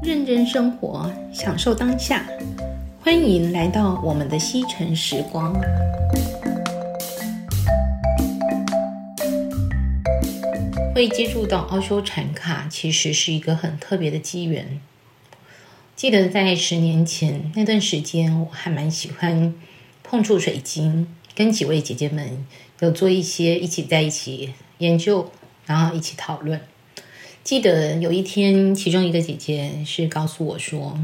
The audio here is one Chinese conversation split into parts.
认真生活，享受当下。欢迎来到我们的西城时光。会接触到奥修禅卡，其实是一个很特别的机缘。记得在十年前那段时间，我还蛮喜欢碰触水晶，跟几位姐姐们有做一些一起在一起研究，然后一起讨论。记得有一天，其中一个姐姐是告诉我说：“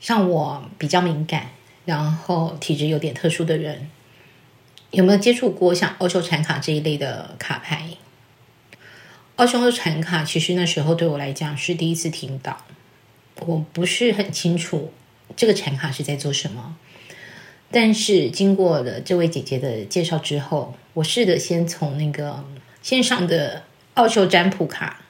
像我比较敏感，然后体质有点特殊的人，有没有接触过像欧洲产卡这一类的卡牌？”奥修禅卡其实那时候对我来讲是第一次听到，我不是很清楚这个产卡是在做什么。但是经过了这位姐姐的介绍之后，我试着先从那个线上的。奥修占卜卡，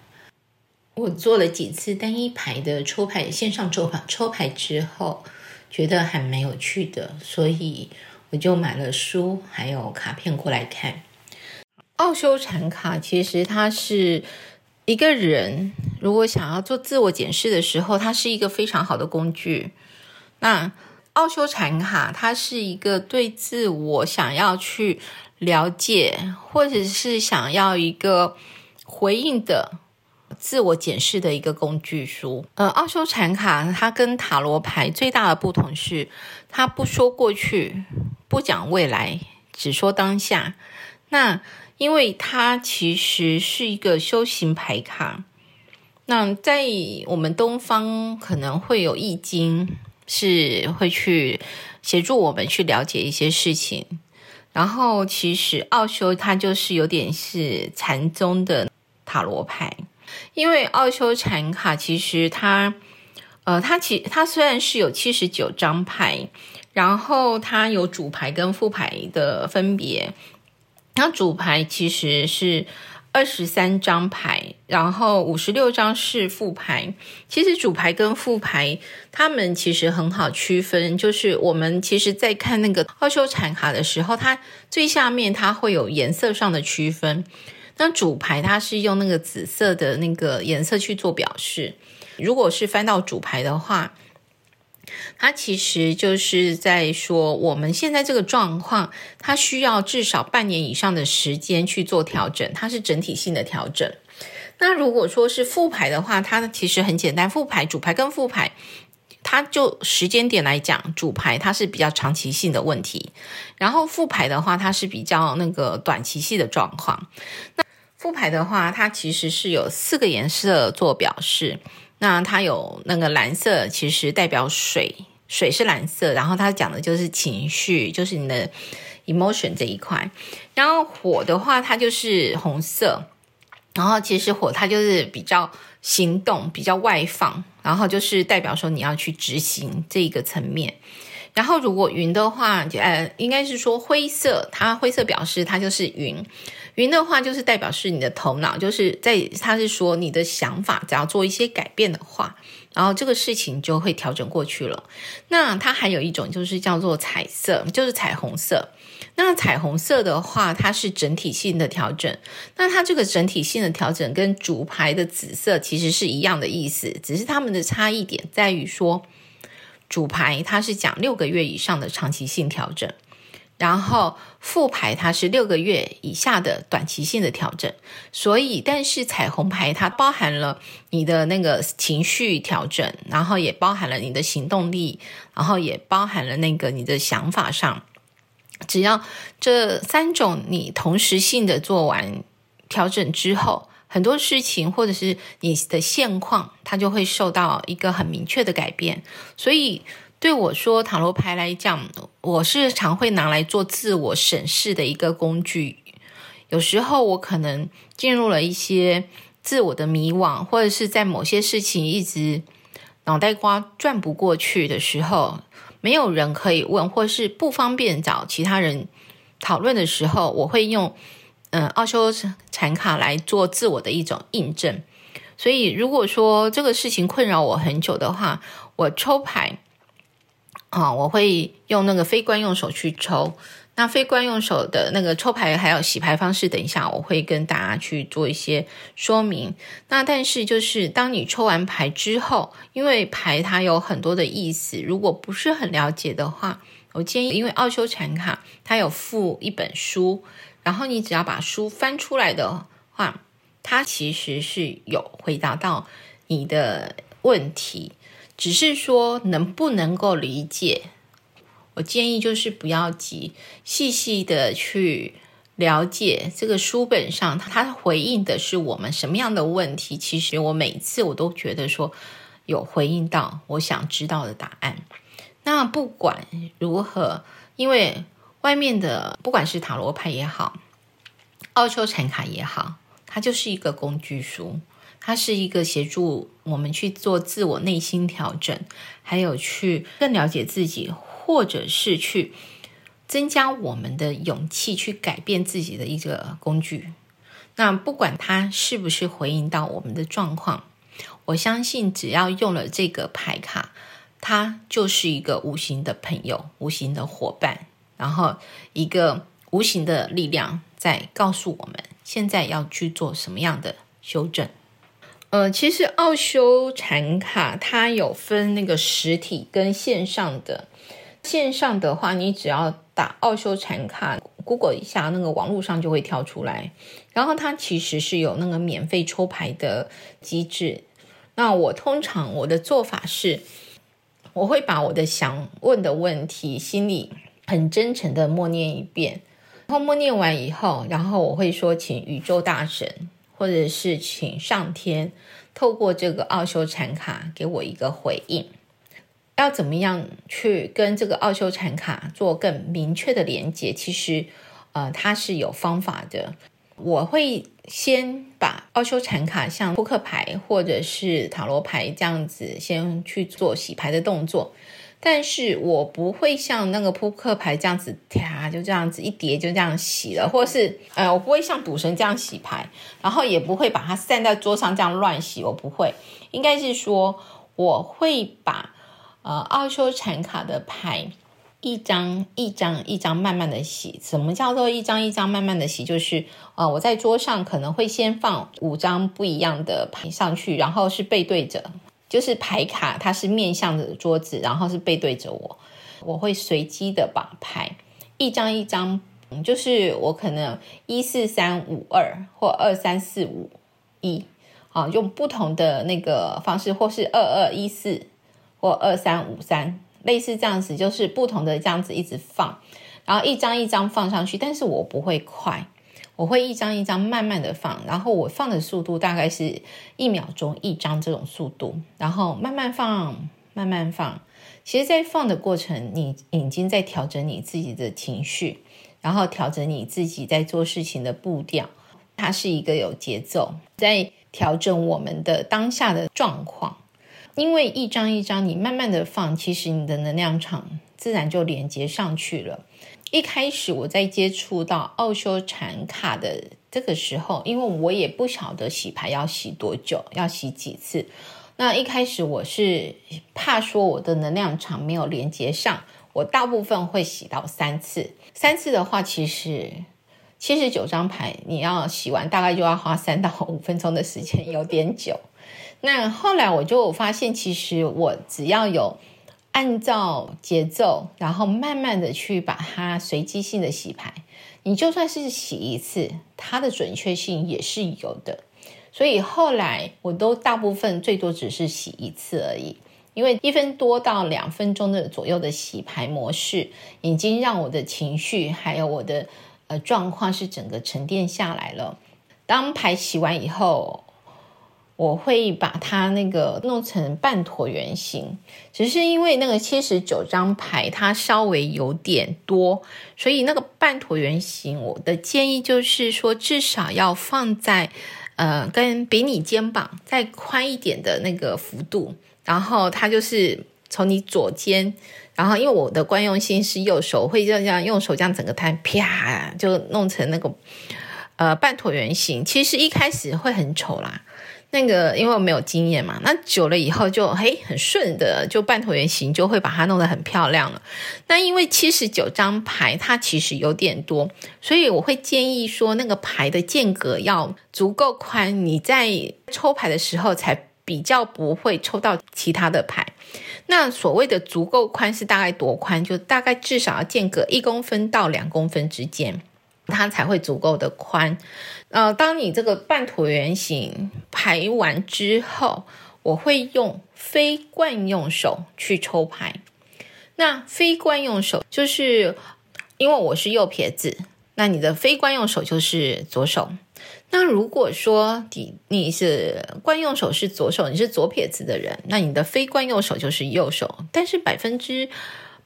我做了几次单一牌的抽牌，线上抽牌抽牌之后，觉得还蛮有趣的，所以我就买了书还有卡片过来看。奥修禅卡其实它是一个人如果想要做自我检视的时候，它是一个非常好的工具。那奥修禅卡它是一个对自我想要去了解，或者是想要一个。回应的自我检视的一个工具书。呃，奥修禅卡它跟塔罗牌最大的不同是，它不说过去，不讲未来，只说当下。那因为它其实是一个修行牌卡。那在我们东方可能会有易经，是会去协助我们去了解一些事情。然后其实奥修它就是有点是禅宗的。塔罗牌，因为奥修禅卡其实它，呃，它其它虽然是有七十九张牌，然后它有主牌跟副牌的分别。它主牌其实是二十三张牌，然后五十六张是副牌。其实主牌跟副牌，它们其实很好区分。就是我们其实在看那个奥修禅卡的时候，它最下面它会有颜色上的区分。那主牌它是用那个紫色的那个颜色去做表示。如果是翻到主牌的话，它其实就是在说我们现在这个状况，它需要至少半年以上的时间去做调整，它是整体性的调整。那如果说是副牌的话，它其实很简单，副牌、主牌跟副牌。它就时间点来讲，主牌它是比较长期性的问题，然后副牌的话，它是比较那个短期性的状况。那副牌的话，它其实是有四个颜色做表示。那它有那个蓝色，其实代表水，水是蓝色，然后它讲的就是情绪，就是你的 emotion 这一块。然后火的话，它就是红色。然后其实火它就是比较行动，比较外放，然后就是代表说你要去执行这一个层面。然后如果云的话，呃，应该是说灰色，它灰色表示它就是云。云的话就是代表是你的头脑，就是在它是说你的想法，只要做一些改变的话，然后这个事情就会调整过去了。那它还有一种就是叫做彩色，就是彩虹色。那彩虹色的话，它是整体性的调整。那它这个整体性的调整跟主牌的紫色其实是一样的意思，只是它们的差异点在于说，主牌它是讲六个月以上的长期性调整，然后副牌它是六个月以下的短期性的调整。所以，但是彩虹牌它包含了你的那个情绪调整，然后也包含了你的行动力，然后也包含了那个你的想法上。只要这三种你同时性的做完调整之后，很多事情或者是你的现况，它就会受到一个很明确的改变。所以对我说，塔罗牌来讲，我是常会拿来做自我审视的一个工具。有时候我可能进入了一些自我的迷惘，或者是在某些事情一直脑袋瓜转不过去的时候。没有人可以问，或是不方便找其他人讨论的时候，我会用嗯奥修禅卡来做自我的一种印证。所以，如果说这个事情困扰我很久的话，我抽牌啊，我会用那个非惯用手去抽。那非惯用手的那个抽牌还有洗牌方式，等一下我会跟大家去做一些说明。那但是就是当你抽完牌之后，因为牌它有很多的意思，如果不是很了解的话，我建议，因为奥修禅卡它有附一本书，然后你只要把书翻出来的话，它其实是有回答到你的问题，只是说能不能够理解。我建议就是不要急，细细的去了解这个书本上它回应的是我们什么样的问题。其实我每次我都觉得说有回应到我想知道的答案。那不管如何，因为外面的不管是塔罗牌也好，奥修禅卡也好，它就是一个工具书，它是一个协助我们去做自我内心调整，还有去更了解自己。或者是去增加我们的勇气，去改变自己的一个工具。那不管它是不是回应到我们的状况，我相信只要用了这个牌卡，它就是一个无形的朋友、无形的伙伴，然后一个无形的力量在告诉我们，现在要去做什么样的修正。呃，其实奥修禅卡它有分那个实体跟线上的。线上的话，你只要打奥修禅卡，Google 一下，那个网络上就会跳出来。然后它其实是有那个免费抽牌的机制。那我通常我的做法是，我会把我的想问的问题，心里很真诚的默念一遍。然后默念完以后，然后我会说，请宇宙大神，或者是请上天，透过这个奥修禅卡给我一个回应。要怎么样去跟这个奥修禅卡做更明确的连接？其实，呃，它是有方法的。我会先把奥修禅卡像扑克牌或者是塔罗牌这样子先去做洗牌的动作，但是我不会像那个扑克牌这样子，啪，就这样子一叠就这样洗了，或是呃，我不会像赌神这样洗牌，然后也不会把它散在桌上这样乱洗，我不会。应该是说，我会把。呃，奥修禅卡的牌一张一张一张慢慢的洗。什么叫做一张一张慢慢的洗？就是呃，我在桌上可能会先放五张不一样的牌上去，然后是背对着，就是牌卡它是面向着桌子，然后是背对着我。我会随机的把牌一张一张，就是我可能一四三五二或二三四五一，啊，用不同的那个方式，或是二二一四。或二三五三，类似这样子，就是不同的这样子一直放，然后一张一张放上去，但是我不会快，我会一张一张慢慢的放，然后我放的速度大概是一秒钟一张这种速度，然后慢慢放，慢慢放。其实，在放的过程，你已经在调整你自己的情绪，然后调整你自己在做事情的步调，它是一个有节奏，在调整我们的当下的状况。因为一张一张你慢慢的放，其实你的能量场自然就连接上去了。一开始我在接触到奥修禅卡的这个时候，因为我也不晓得洗牌要洗多久，要洗几次。那一开始我是怕说我的能量场没有连接上，我大部分会洗到三次。三次的话，其实七十九张牌你要洗完，大概就要花三到五分钟的时间，有点久。那后来我就发现，其实我只要有按照节奏，然后慢慢的去把它随机性的洗牌，你就算是洗一次，它的准确性也是有的。所以后来我都大部分最多只是洗一次而已，因为一分多到两分钟的左右的洗牌模式，已经让我的情绪还有我的呃状况是整个沉淀下来了。当牌洗完以后。我会把它那个弄成半椭圆形，只是因为那个七十九张牌它稍微有点多，所以那个半椭圆形，我的建议就是说，至少要放在呃，跟比你肩膀再宽一点的那个幅度，然后它就是从你左肩，然后因为我的惯用性是右手，会这样用手这样整个摊，啪就弄成那个呃半椭圆形。其实一开始会很丑啦。那个因为我没有经验嘛，那久了以后就嘿很顺的，就半椭圆形就会把它弄得很漂亮了。那因为七十九张牌它其实有点多，所以我会建议说那个牌的间隔要足够宽，你在抽牌的时候才比较不会抽到其他的牌。那所谓的足够宽是大概多宽？就大概至少要间隔一公分到两公分之间。它才会足够的宽。呃，当你这个半椭圆形排完之后，我会用非惯用手去抽牌。那非惯用手就是因为我是右撇子，那你的非惯用手就是左手。那如果说你你是惯用手是左手，你是左撇子的人，那你的非惯用手就是右手。但是百分之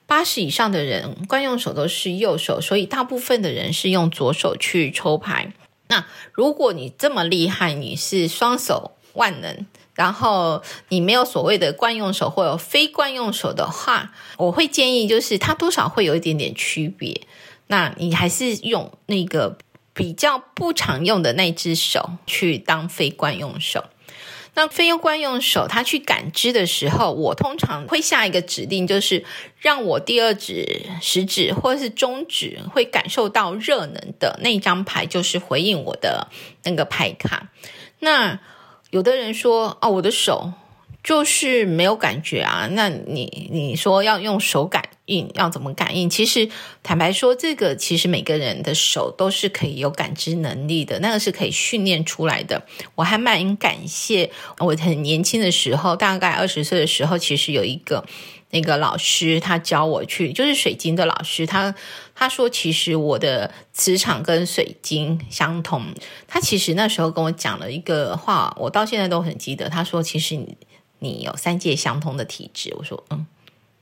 八十以上的人惯用手都是右手，所以大部分的人是用左手去抽牌。那如果你这么厉害，你是双手万能，然后你没有所谓的惯用手或有非惯用手的话，我会建议就是它多少会有一点点区别。那你还是用那个比较不常用的那只手去当非惯用手。那非用惯用手，他去感知的时候，我通常会下一个指令，就是让我第二指、食指或者是中指会感受到热能的那张牌，就是回应我的那个牌卡。那有的人说，哦，我的手。就是没有感觉啊，那你你说要用手感要怎么感应？其实坦白说，这个其实每个人的手都是可以有感知能力的，那个是可以训练出来的。我还蛮感谢我很年轻的时候，大概二十岁的时候，其实有一个那个老师，他教我去，就是水晶的老师，他他说其实我的磁场跟水晶相同。他其实那时候跟我讲了一个话，我到现在都很记得。他说其实你。你有三界相通的体质，我说嗯，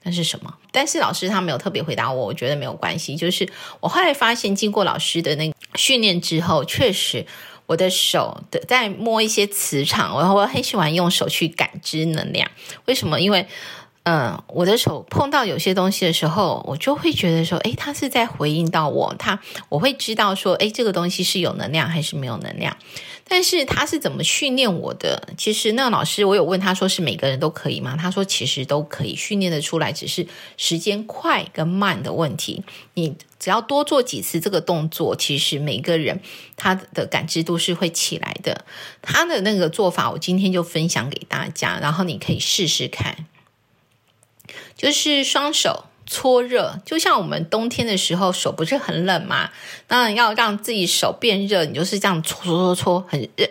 那是什么？但是老师他没有特别回答我，我觉得没有关系。就是我后来发现，经过老师的那训练之后，确实我的手的在摸一些磁场，然后我很喜欢用手去感知能量。为什么？因为嗯，我的手碰到有些东西的时候，我就会觉得说，诶，他是在回应到我，他我会知道说，诶，这个东西是有能量还是没有能量。但是他是怎么训练我的？其实那个老师，我有问他说，是每个人都可以吗？他说其实都可以训练的出来，只是时间快跟慢的问题。你只要多做几次这个动作，其实每个人他的感知度是会起来的。他的那个做法，我今天就分享给大家，然后你可以试试看。就是双手搓热，就像我们冬天的时候手不是很冷嘛？那要让自己手变热，你就是这样搓搓搓搓，很热，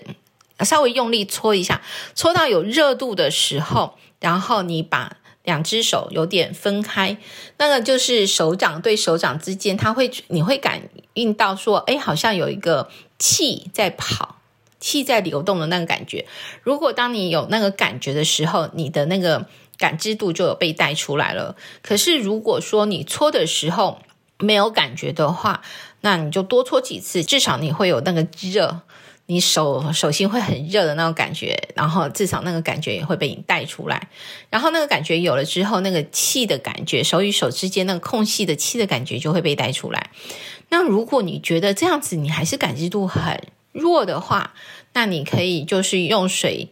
稍微用力搓一下，搓到有热度的时候，然后你把两只手有点分开，那个就是手掌对手掌之间，它会你会感应到说，哎，好像有一个气在跑，气在流动的那个感觉。如果当你有那个感觉的时候，你的那个。感知度就有被带出来了。可是如果说你搓的时候没有感觉的话，那你就多搓几次，至少你会有那个热，你手手心会很热的那种感觉，然后至少那个感觉也会被你带出来。然后那个感觉有了之后，那个气的感觉，手与手之间那个空隙的气的感觉就会被带出来。那如果你觉得这样子你还是感知度很弱的话，那你可以就是用水。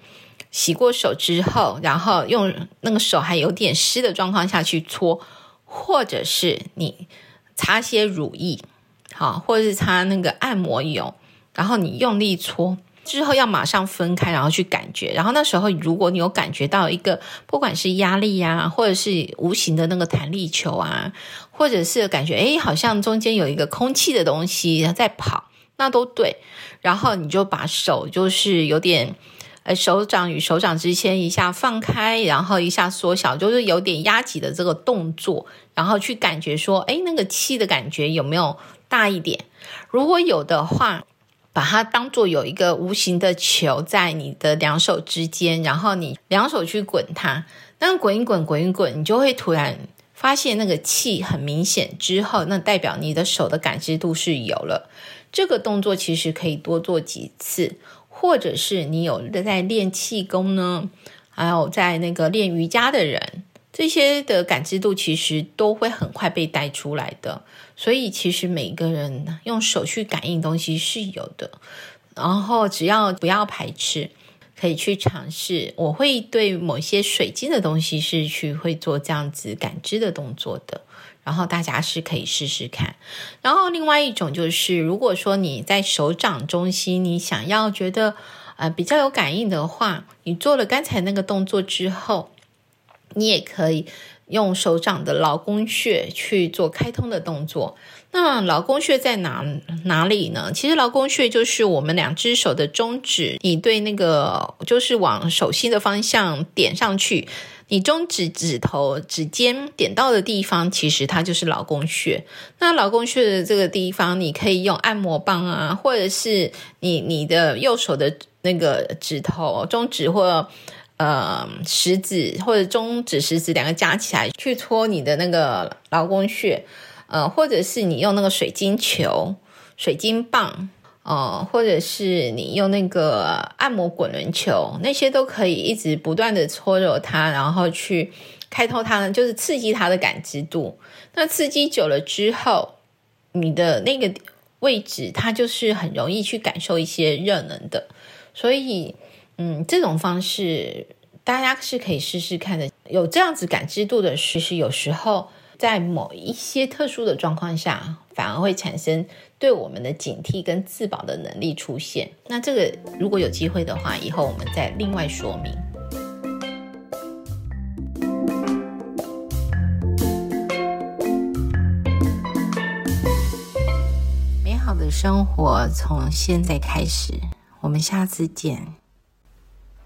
洗过手之后，然后用那个手还有点湿的状况下去搓，或者是你擦些乳液，好，或者是擦那个按摩油，然后你用力搓之后要马上分开，然后去感觉。然后那时候如果你有感觉到一个不管是压力呀，或者是无形的那个弹力球啊，或者是感觉诶好像中间有一个空气的东西在跑，那都对。然后你就把手就是有点。呃，手掌与手掌之间一下放开，然后一下缩小，就是有点压挤的这个动作，然后去感觉说，诶，那个气的感觉有没有大一点？如果有的话，把它当做有一个无形的球在你的两手之间，然后你两手去滚它，那滚一滚，滚一滚，你就会突然发现那个气很明显之后，那代表你的手的感知度是有了。这个动作其实可以多做几次。或者是你有在练气功呢，还有在那个练瑜伽的人，这些的感知度其实都会很快被带出来的。所以其实每个人用手去感应东西是有的，然后只要不要排斥，可以去尝试。我会对某些水晶的东西是去会做这样子感知的动作的，然后大家是可以试试看。然后另外一种就是，如果说你在手掌中心，你想要觉得呃比较有感应的话，你做了刚才那个动作之后，你也可以用手掌的劳宫穴去做开通的动作。那劳宫穴在哪哪里呢？其实劳宫穴就是我们两只手的中指，你对那个就是往手心的方向点上去，你中指指头指尖点到的地方，其实它就是劳宫穴。那劳宫穴的这个地方，你可以用按摩棒啊，或者是你你的右手的那个指头，中指或呃食指或者中指食指两个加起来去搓你的那个劳宫穴。呃，或者是你用那个水晶球、水晶棒，呃，或者是你用那个按摩滚轮球，那些都可以一直不断的搓揉它，然后去开通它，就是刺激它的感知度。那刺激久了之后，你的那个位置，它就是很容易去感受一些热能的。所以，嗯，这种方式大家是可以试试看的。有这样子感知度的，其实有时候。在某一些特殊的状况下，反而会产生对我们的警惕跟自保的能力出现。那这个如果有机会的话，以后我们再另外说明。美好的生活从现在开始，我们下次见。